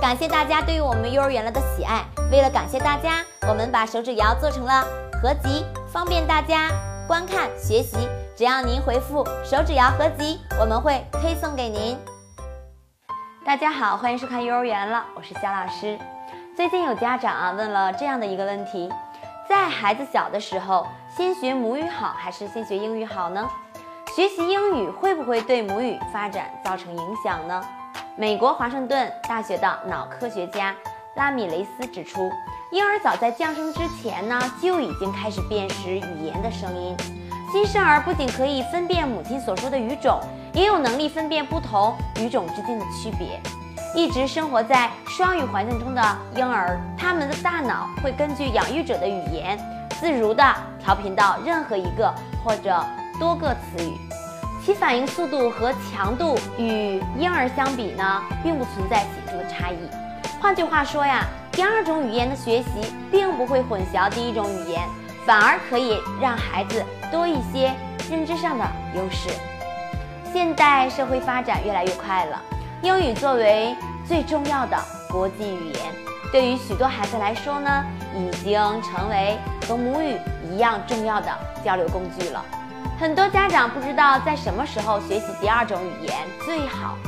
感谢大家对于我们幼儿园了的喜爱。为了感谢大家，我们把手指谣做成了合集，方便大家观看学习。只要您回复“手指谣合集”，我们会推送给您。大家好，欢迎收看幼儿园了，我是肖老师。最近有家长啊问了这样的一个问题：在孩子小的时候，先学母语好还是先学英语好呢？学习英语会不会对母语发展造成影响呢？美国华盛顿大学的脑科学家拉米雷斯指出，婴儿早在降生之前呢就已经开始辨识语言的声音。新生儿不仅可以分辨母亲所说的语种，也有能力分辨不同语种之间的区别。一直生活在双语环境中的婴儿，他们的大脑会根据养育者的语言，自如地调频到任何一个或者多个词语。其反应速度和强度与婴儿相比呢，并不存在显著的差异。换句话说呀，第二种语言的学习并不会混淆第一种语言，反而可以让孩子多一些认知上的优势。现代社会发展越来越快了，英语作为最重要的国际语言，对于许多孩子来说呢，已经成为和母语一样重要的交流工具了。很多家长不知道在什么时候学习第二种语言最好。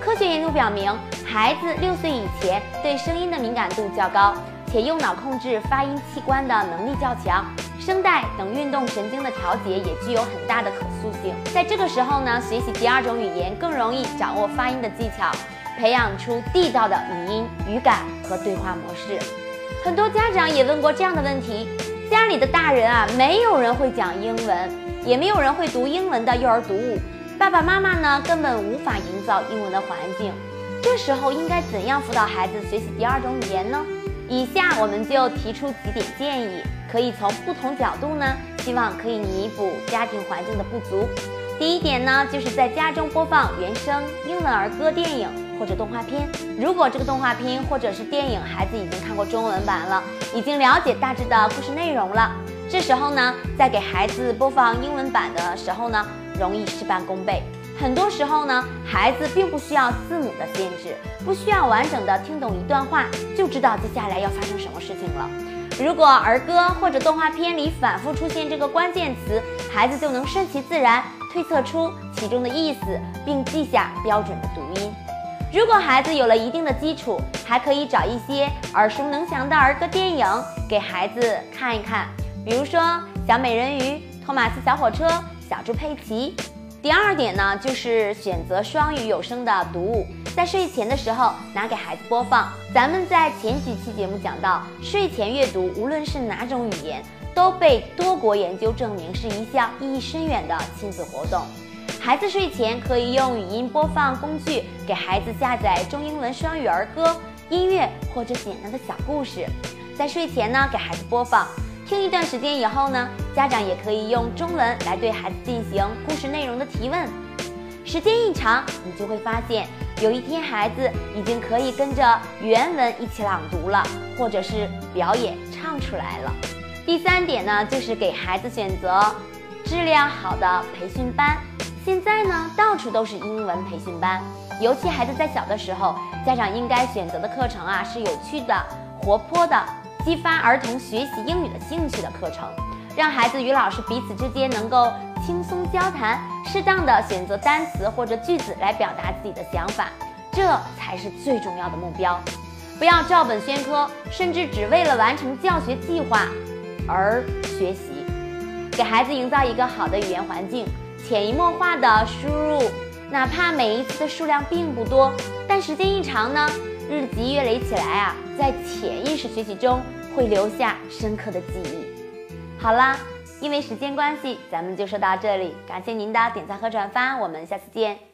科学研究表明，孩子六岁以前对声音的敏感度较高，且用脑控制发音器官的能力较强，声带等运动神经的调节也具有很大的可塑性。在这个时候呢，学习第二种语言更容易掌握发音的技巧，培养出地道的语音、语感和对话模式。很多家长也问过这样的问题：家里的大人啊，没有人会讲英文。也没有人会读英文的幼儿读物，爸爸妈妈呢根本无法营造英文的环境。这时候应该怎样辅导孩子学习第二种语言呢？以下我们就提出几点建议，可以从不同角度呢，希望可以弥补家庭环境的不足。第一点呢，就是在家中播放原声英文儿歌、电影或者动画片。如果这个动画片或者是电影，孩子已经看过中文版了，已经了解大致的故事内容了。这时候呢，在给孩子播放英文版的时候呢，容易事半功倍。很多时候呢，孩子并不需要字母的限制，不需要完整的听懂一段话就知道接下来要发生什么事情了。如果儿歌或者动画片里反复出现这个关键词，孩子就能顺其自然推测出其中的意思，并记下标准的读音。如果孩子有了一定的基础，还可以找一些耳熟能详的儿歌电影给孩子看一看。比如说《小美人鱼》《托马斯小火车》《小猪佩奇》。第二点呢，就是选择双语有声的读物，在睡前的时候拿给孩子播放。咱们在前几期节目讲到，睡前阅读无论是哪种语言，都被多国研究证明是一项意义深远的亲子活动。孩子睡前可以用语音播放工具给孩子下载中英文双语儿歌、音乐或者简单的小故事，在睡前呢给孩子播放。听一段时间以后呢，家长也可以用中文来对孩子进行故事内容的提问。时间一长，你就会发现，有一天孩子已经可以跟着原文一起朗读了，或者是表演唱出来了。第三点呢，就是给孩子选择质量好的培训班。现在呢，到处都是英文培训班，尤其孩子在小的时候，家长应该选择的课程啊是有趣的、活泼的。激发儿童学习英语的兴趣的课程，让孩子与老师彼此之间能够轻松交谈，适当的选择单词或者句子来表达自己的想法，这才是最重要的目标。不要照本宣科，甚至只为了完成教学计划而学习。给孩子营造一个好的语言环境，潜移默化的输入，哪怕每一次的数量并不多，但时间一长呢？日积月累起来啊，在潜意识学习中会留下深刻的记忆。好啦，因为时间关系，咱们就说到这里。感谢您的点赞和转发，我们下次见。